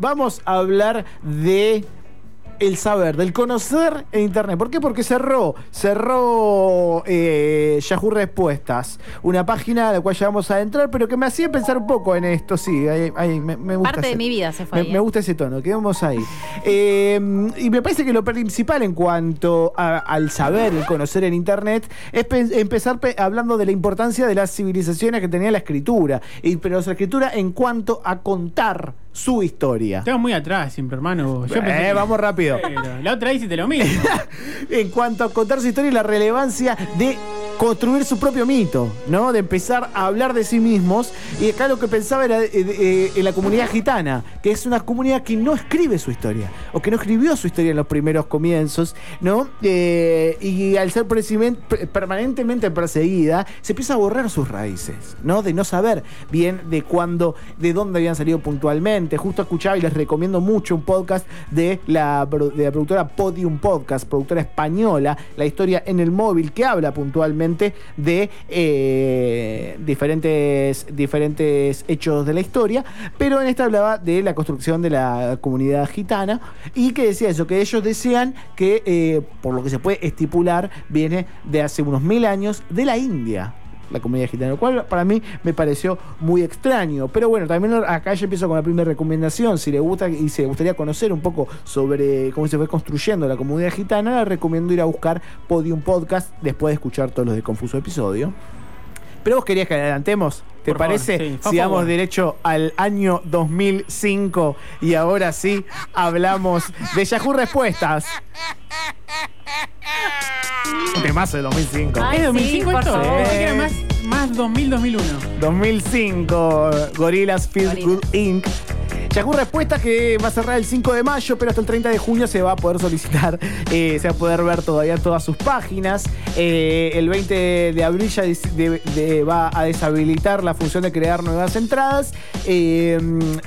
vamos a hablar de el saber, del conocer en Internet. ¿Por qué? Porque cerró, cerró eh, Yahoo Respuestas, una página a la cual ya vamos a entrar, pero que me hacía pensar un poco en esto, sí, ahí, ahí, me, me gusta Parte de mi vida se fue Me, ahí, me ¿eh? gusta ese tono, quedamos ahí. Eh, y me parece que lo principal en cuanto a- al saber, el conocer en Internet, es pe- empezar pe- hablando de la importancia de las civilizaciones que tenía la escritura, y, pero la escritura en cuanto a contar su historia. Estamos muy atrás siempre, hermano. Yo Eh, que- vamos rápido. Pero la otra hiciste lo mismo. en cuanto a contar su historia y la relevancia de construir su propio mito, ¿no? De empezar a hablar de sí mismos. Y acá lo que pensaba era eh, eh, en la comunidad gitana, que es una comunidad que no escribe su historia, o que no escribió su historia en los primeros comienzos, ¿no? Eh, y al ser permanentemente perseguida, se empieza a borrar sus raíces, ¿no? De no saber bien de cuándo, de dónde habían salido puntualmente. Justo escuchaba y les recomiendo mucho un podcast de la, de la productora Podium Podcast, productora española, La historia en el móvil, que habla puntualmente de eh, diferentes, diferentes hechos de la historia, pero en esta hablaba de la construcción de la comunidad gitana y que decía eso, que ellos decían que, eh, por lo que se puede estipular, viene de hace unos mil años de la India la comunidad gitana, lo cual para mí me pareció muy extraño. Pero bueno, también acá ya empiezo con la primera recomendación. Si le gusta y si le gustaría conocer un poco sobre cómo se fue construyendo la comunidad gitana, le recomiendo ir a buscar Podium Podcast después de escuchar todos los de Confuso Episodio. Pero vos querías que adelantemos, ¿te Por favor, parece? sí, favor. derecho al año 2005 y ahora sí hablamos de Yahoo Respuestas. Un temazo de 2005. Ay, ¿Es sí, 2005 por esto? favor. Era más, más 2000, 2001. 2005, Gorillaz Feel. Good Inc. Yahoo Respuestas que va a cerrar el 5 de mayo, pero hasta el 30 de junio se va a poder solicitar, eh, se va a poder ver todavía todas sus páginas. Eh, el 20 de abril ya va a deshabilitar la función de crear nuevas entradas. Eh,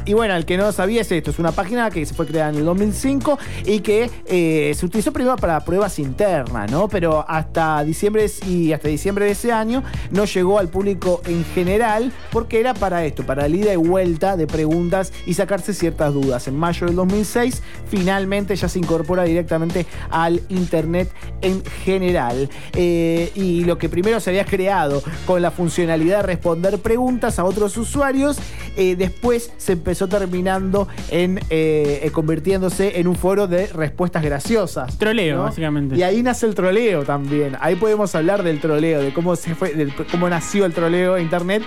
y bueno, el que no sabía es esto, es una página que se fue creada en el 2005 y que se utilizó primero para pruebas internas, ¿no? Pero hasta diciembre y hasta diciembre de ese año no llegó al público en general porque era para esto, para la ida y vuelta de preguntas y sacarse ciertas dudas. En mayo del 2006 finalmente ya se incorpora directamente al internet en general. Eh, y lo que primero se había creado con la funcionalidad de responder preguntas a otros usuarios, eh, después se empezó terminando en eh, convirtiéndose en un foro de respuestas graciosas. Troleo, básicamente. Y ahí nace el troleo también. Ahí podemos hablar del troleo, de cómo se fue, de cómo nació el troleo en internet.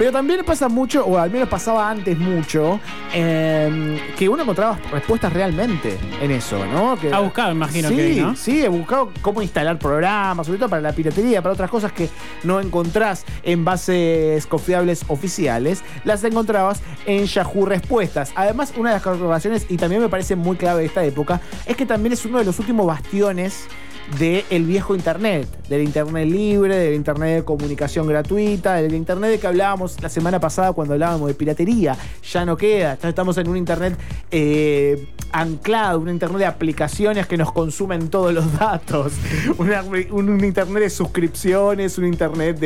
Pero también pasa mucho, o al menos pasaba antes mucho, eh, que uno encontraba respuestas realmente en eso, ¿no? Que, Ha buscado, imagino sí, que, ¿no? Sí, he buscado cómo instalar programas, sobre todo para la piratería, para otras cosas que no encontrás en bases confiables oficiales, las encontrabas en Yahoo Respuestas. Además, una de las corporaciones, y también me parece muy clave de esta época, es que también es uno de los últimos bastiones del viejo Internet, del Internet libre, del Internet de comunicación gratuita, del Internet de que hablábamos la semana pasada cuando hablábamos de piratería. Ya no queda, estamos en un Internet eh, anclado, un Internet de aplicaciones que nos consumen todos los datos, un, Internet de suscripciones, un Internet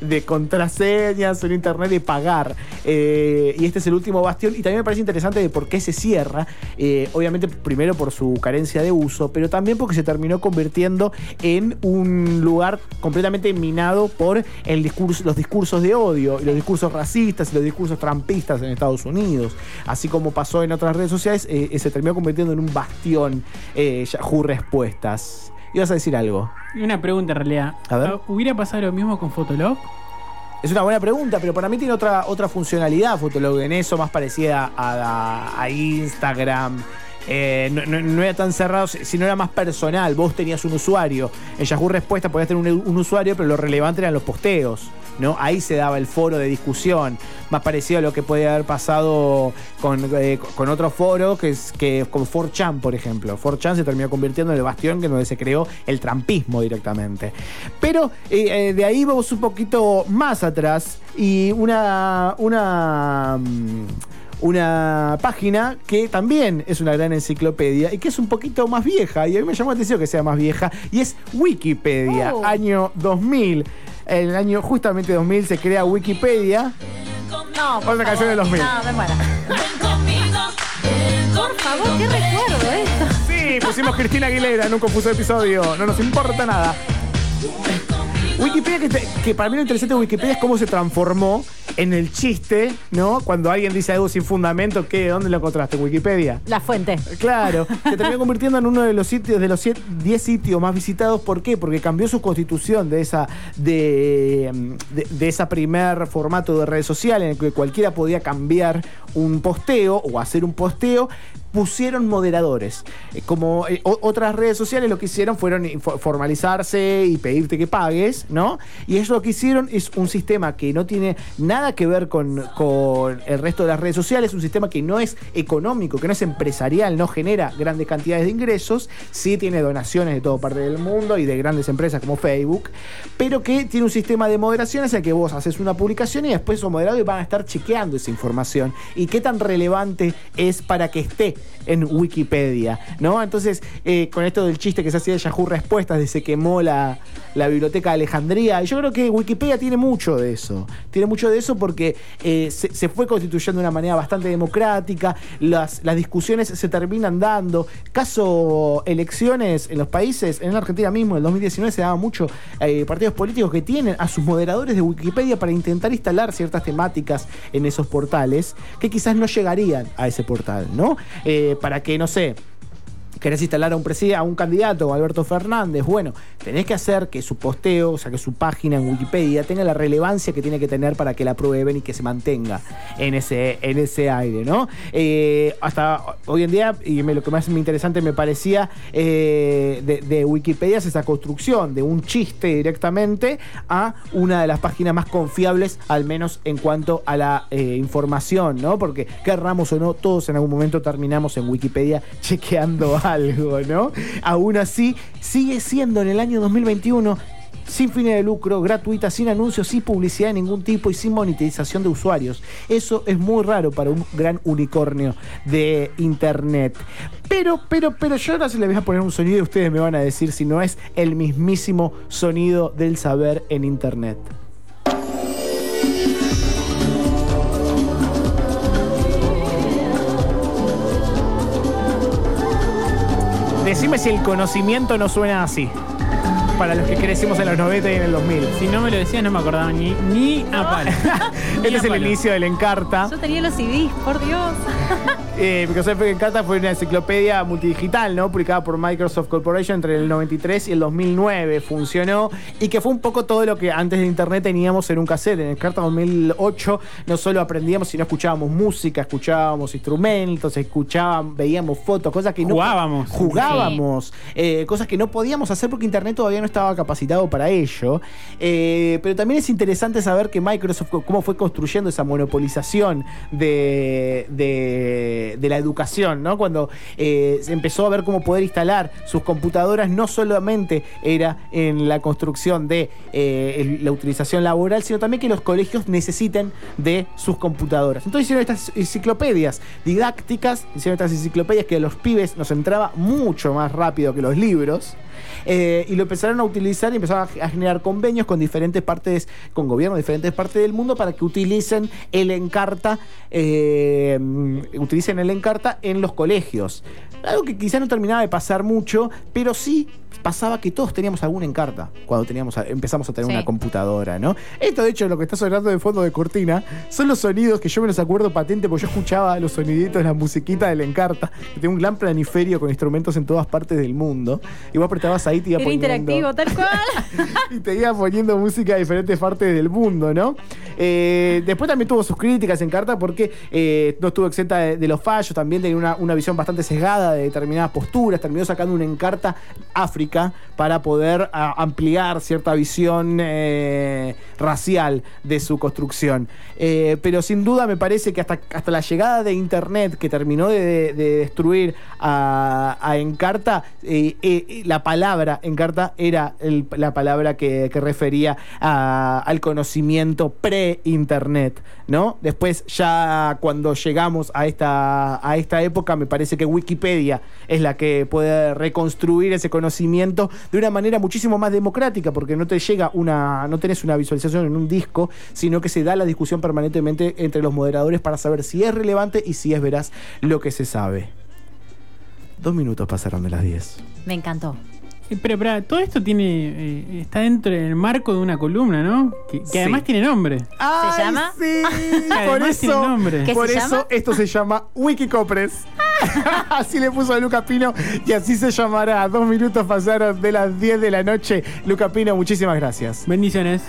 de, contraseñas, un Internet de pagar. Eh, y este es el último bastión y también me parece interesante de por qué se cierra. Eh, obviamente primero por su carencia de uso, pero también porque se terminó convirtiendo en un lugar completamente minado por el discurso, los discursos de odio, y los discursos racistas y los discursos trampistas en Estados Unidos. Así como pasó en otras redes sociales, eh, se terminó convirtiendo en un bastión eh, Yahoo Respuestas. ¿Ibas a decir algo? Una pregunta en realidad. A ver. Ah, ¿Hubiera pasado lo mismo con Fotolog? Es una buena pregunta, pero para mí tiene otra, otra funcionalidad Fotolog en eso, más parecida a, a- a Instagram. Eh, no, era tan cerrado, sino era más personal. Vos tenías un usuario. En Yahoo Respuesta podías tener un, usuario, pero lo relevante eran los posteos. ¿no? Ahí se daba el foro de discusión. Más parecido a lo que podía haber pasado con, eh, con otro foro, que es que con 4chan, por ejemplo. 4chan se terminó convirtiendo en el bastión que donde se creó el trampismo directamente. Pero eh, eh, de ahí vamos un poquito más atrás y una. una mm, una página que también es una gran enciclopedia y que es un poquito más vieja, y a mí me llamó la atención que sea más vieja, y es Wikipedia, Oh. año 2000. En el año justamente 2000 se crea Wikipedia. No, por Otra canción favor. de los mil. No, me muero. Ven conmigo, pusimos Cristina Aguilera en un confuso episodio. No nos importa nada. Wikipedia, que, te- que para mí lo interesante de Wikipedia es cómo se transformó en el chiste, ¿no? Cuando alguien dice algo sin fundamento, ¿qué? ¿Dónde lo encontraste? ¿En Wikipedia? La fuente. Claro, se terminó convirtiendo en uno de los sitios, de los siete- 10 sitios más visitados. ¿Por qué? Porque cambió su constitución de esa, de, de, de esa primer formato de red social en el que cualquiera podía cambiar un posteo o hacer un posteo. Pusieron moderadores. Eh, Como eh, otras redes sociales lo que hicieron fueron formalizarse y pedirte que pagues, ¿no? Y ellos lo que hicieron es un sistema que no tiene nada que ver con, con el resto de las redes sociales, un sistema que no es económico, que no es empresarial, no genera grandes cantidades de ingresos, sí tiene donaciones de toda parte del mundo y de grandes empresas como Facebook, pero que tiene un sistema de moderación en el que vos haces una publicación y después esos moderadores van a estar chequeando esa información y qué tan relevante es para que esté en Wikipedia, ¿no? Entonces, eh, con esto del chiste que se hacía de Yahoo Respuestas, de se quemó la, la biblioteca de Alejandría, yo creo que Wikipedia tiene mucho de eso. Tiene mucho de eso porque eh, se, fue constituyendo de una manera bastante democrática, las, las discusiones se terminan dando. Caso elecciones en los países, en Argentina mismo, en el 2019 se daba mucho eh, partidos políticos que tienen a sus moderadores de Wikipedia para intentar instalar ciertas temáticas en esos portales que quizás no llegarían a ese portal, ¿no? Eh, para que, no sé, querés instalar a un a un candidato, Alberto Fernández, bueno, tenés que hacer que su posteo, o sea, que su página en Wikipedia tenga la relevancia que tiene que tener para que la prueben y que se mantenga en ese, en ese aire, ¿no? Eh, hasta hoy en día, y lo que más interesante me parecía eh, de, de Wikipedia es esa construcción de un chiste directamente a una de las páginas más confiables, al menos en cuanto a la eh, información, ¿no? Porque querramos o no, todos en algún momento terminamos en Wikipedia chequeando algo, ¿no? Aún así, sigue siendo en el año 2021 sin fines de lucro, gratuita, sin anuncios, sin publicidad de ningún tipo y sin monetización de usuarios. Eso es muy raro para un gran unicornio de internet. Pero, pero, pero yo ahora se les voy a poner un sonido y ustedes me van a decir si no es el mismísimo sonido del saber en internet. Decime si el conocimiento no suena así. Para los que crecimos en los 90 y en el 2000. Si no me lo decías, no me acordaba ni, ni a palo. Este a es el inicio del Encarta. Yo tenía los CDs, por Dios. Eh, Microsoft Encarta fue una enciclopedia multidigital, ¿no? Publicada por Microsoft Corporation entre el 93 y el 2009. Funcionó y que fue un poco todo lo que antes de Internet teníamos en un cassette. En Encarta 2008 no solo aprendíamos, sino escuchábamos música, escuchábamos instrumentos, escuchábamos, veíamos fotos, cosas que no... Jugábamos. Jugábamos. eh, cosas que no podíamos hacer porque Internet todavía no estaba capacitado para ello. Eh, pero también es interesante saber que Microsoft, cómo fue construyendo esa monopolización de, de, de la educación, ¿no? Cuando eh, se empezó a ver cómo poder instalar sus computadoras, no solamente era en la construcción de eh, la utilización laboral, sino también que los colegios necesiten de sus computadoras. Entonces hicieron estas enciclopedias didácticas, hicieron estas enciclopedias que a los pibes nos entraba mucho más rápido que los libros. Eh, y lo empezaron a utilizar y empezaron a, generar convenios con diferentes partes, con gobiernos de diferentes partes del mundo para que utilicen el Encarta, eh, utilicen el Encarta en los colegios. Algo que quizás no terminaba de pasar mucho, pero sí pasaba que todos teníamos algún Encarta cuando teníamos a- empezamos a tener Sí. una computadora, ¿no? Esto, de hecho, lo que está sonando de fondo de cortina son los sonidos que yo me los acuerdo patente porque yo escuchaba los soniditos, la musiquita del Encarta, que tiene un gran planiferio con instrumentos en todas partes del mundo. Y vos apretabas ahí te iba Era poniendo- interactivo, tal cual. y te iba poniendo música de diferentes partes del mundo, ¿no? Eh, después también tuvo sus críticas en carta porque eh, no estuvo exenta de, de los fallos, también tenía una, una visión bastante sesgada de determinadas posturas, terminó sacando una encarta África para poder a- ampliar cierta visión eh, racial de su construcción. Pero sin duda me parece que hasta, hasta la llegada de Internet, que terminó de, de destruir a, a Encarta, la palabra Encarta era la palabra que, refería al conocimiento pre-Internet, ¿no? Después ya cuando llegamos a esta, a esta época, me parece que Wikipedia es la que puede reconstruir ese conocimiento de una manera muchísimo más democrática, porque no te llega una, no tenés una visualización en un disco, sino que se da la discusión permanentemente entre los moderadores para saber si es relevante y si es veraz lo que se sabe. Dos minutos pasaron de las 10. Me encantó. Eh, Pero, pero todo esto tiene eh, está dentro del marco de una columna, ¿no? Que, que Sí. además tiene nombre. ¡Ay, llama? Sí, por Además tiene eso, nombre. ¿Qué por se eso llama? esto se llama Wikicopres. así le puso a Luca Pino y así se llamará. Dos minutos pasaron de las 10 de la noche. Luca Pino, muchísimas gracias. Bendiciones.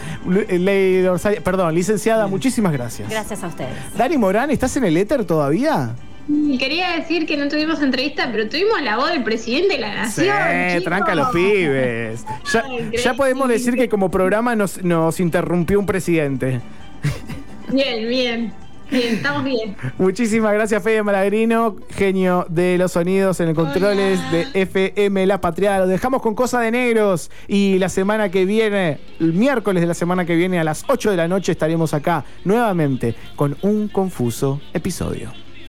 Eh, Ley Dorsal- perdón, licenciada, muchísimas gracias. Gracias a ustedes. Dani Morán, ¿estás en el éter todavía? Y Quería decir que no tuvimos entrevista, pero tuvimos la voz del presidente de la nación. Sí, tranca los pibes. Ya, Ay, ya podemos decir que como programa nos, nos interrumpió un presidente. Bien, bien. Bien, estamos bien. Muchísimas gracias, Fede Malagrino, genio de los sonidos en el controles Hola. de FM La Patriada. Lo dejamos con Cosa de Negros y la semana que viene, el miércoles de la semana que viene a las 8 de la noche estaremos acá nuevamente con un confuso episodio.